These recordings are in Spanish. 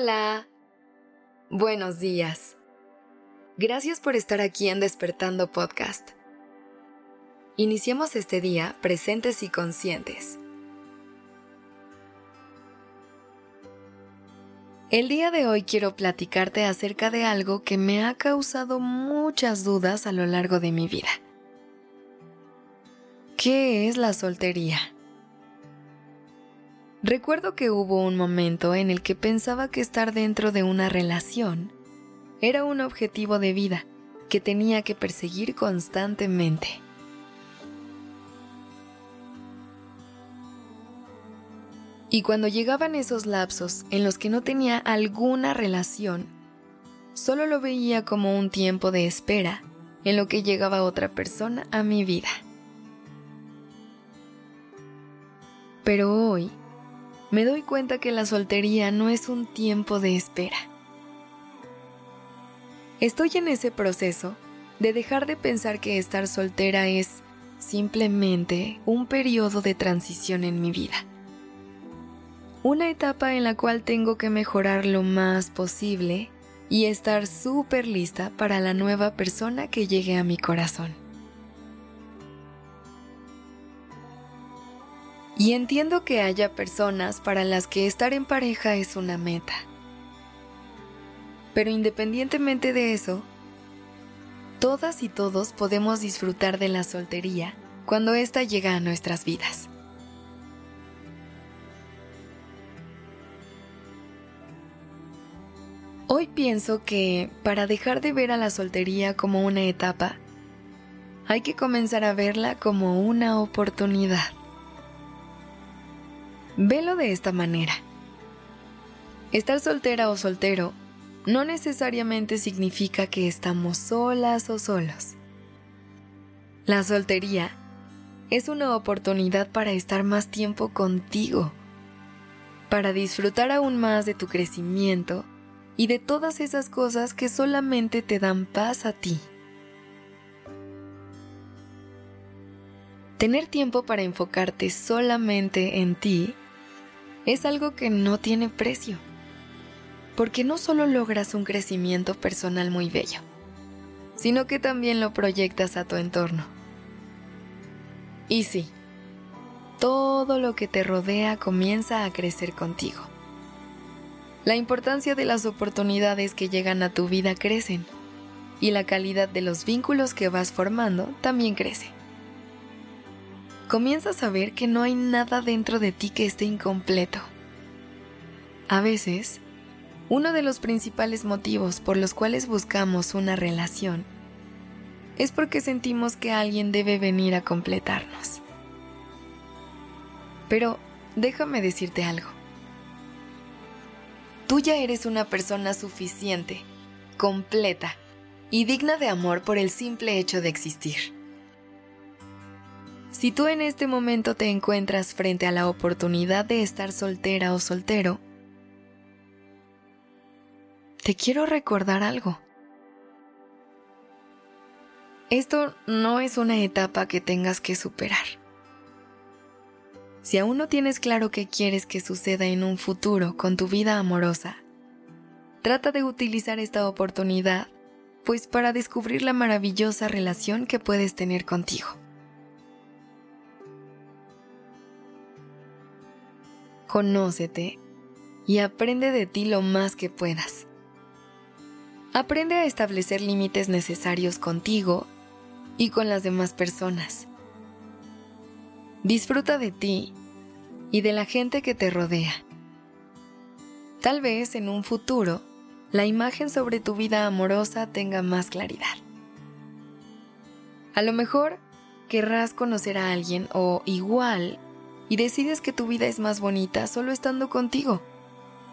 Hola. Buenos días. Gracias por estar aquí en Despertando Podcast. Iniciemos este día presentes y conscientes. El día de hoy quiero platicarte acerca de algo que me ha causado muchas dudas a lo largo de mi vida. ¿Qué es la soltería? Recuerdo que hubo un momento en el que pensaba que estar dentro de una relación era un objetivo de vida que tenía que perseguir constantemente. Y cuando llegaban esos lapsos en los que no tenía alguna relación, solo lo veía como un tiempo de espera en lo que llegaba otra persona a mi vida. Pero hoy me doy cuenta que la soltería no es un tiempo de espera. Estoy en ese proceso de dejar de pensar que estar soltera es simplemente un periodo de transición en mi vida. Una etapa en la cual tengo que mejorar lo más posible y estar súper lista para la nueva persona que llegue a mi corazón. Y entiendo que haya personas para las que estar en pareja es una meta. Pero independientemente de eso, todas y todos podemos disfrutar de la soltería cuando ésta llega a nuestras vidas. Hoy pienso que para dejar de ver a la soltería como una etapa, hay que comenzar a verla como una oportunidad. Velo de esta manera. Estar soltera o soltero no necesariamente significa que estamos solas o solos. La soltería es una oportunidad para estar más tiempo contigo, para disfrutar aún más de tu crecimiento y de todas esas cosas que solamente te dan paz a ti. Tener tiempo para enfocarte solamente en ti es algo que no tiene precio, porque no solo logras un crecimiento personal muy bello, sino que también lo proyectas a tu entorno. Y sí, todo lo que te rodea comienza a crecer contigo. La importancia de las oportunidades que llegan a tu vida crecen y la calidad de los vínculos que vas formando también crece comienzas a ver que no hay nada dentro de ti que esté incompleto. A veces, uno de los principales motivos por los cuales buscamos una relación es porque sentimos que alguien debe venir a completarnos. Pero déjame decirte algo. Tú ya eres una persona suficiente, completa y digna de amor por el simple hecho de existir. Si tú en este momento te encuentras frente a la oportunidad de estar soltera o soltero, te quiero recordar algo. Esto no es una etapa que tengas que superar. Si aún no tienes claro qué quieres que suceda en un futuro con tu vida amorosa, trata de utilizar esta oportunidad, pues para descubrir la maravillosa relación que puedes tener contigo. Conócete y aprende de ti lo más que puedas. Aprende a establecer límites necesarios contigo y con las demás personas. Disfruta de ti y de la gente que te rodea. Tal vez en un futuro la imagen sobre tu vida amorosa tenga más claridad. A lo mejor querrás conocer a alguien o igual y decides que tu vida es más bonita solo estando contigo.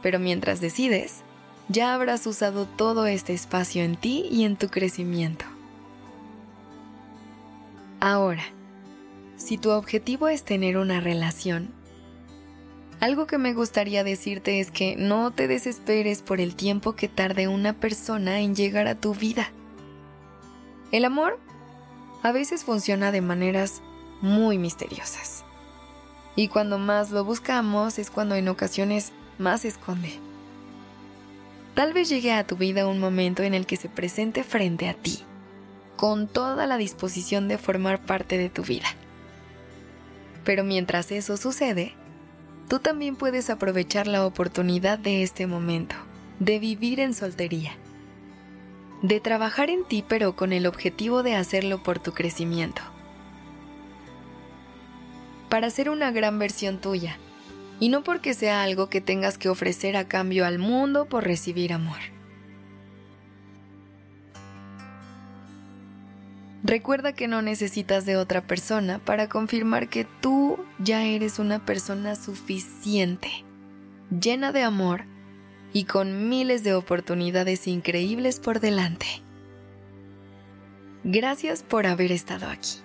Pero mientras decides, ya habrás usado todo este espacio en ti y en tu crecimiento. Ahora, si tu objetivo es tener una relación, algo que me gustaría decirte es que no te desesperes por el tiempo que tarde una persona en llegar a tu vida. El amor a veces funciona de maneras muy misteriosas. Y cuando más lo buscamos es cuando en ocasiones más se esconde. Tal vez llegue a tu vida un momento en el que se presente frente a ti, con toda la disposición de formar parte de tu vida. Pero mientras eso sucede, tú también puedes aprovechar la oportunidad de este momento, de vivir en soltería, de trabajar en ti pero con el objetivo de hacerlo por tu crecimiento, para ser una gran versión tuya, y no porque sea algo que tengas que ofrecer a cambio al mundo por recibir amor. Recuerda que no necesitas de otra persona para confirmar que tú ya eres una persona suficiente, llena de amor y con miles de oportunidades increíbles por delante. Gracias por haber estado aquí.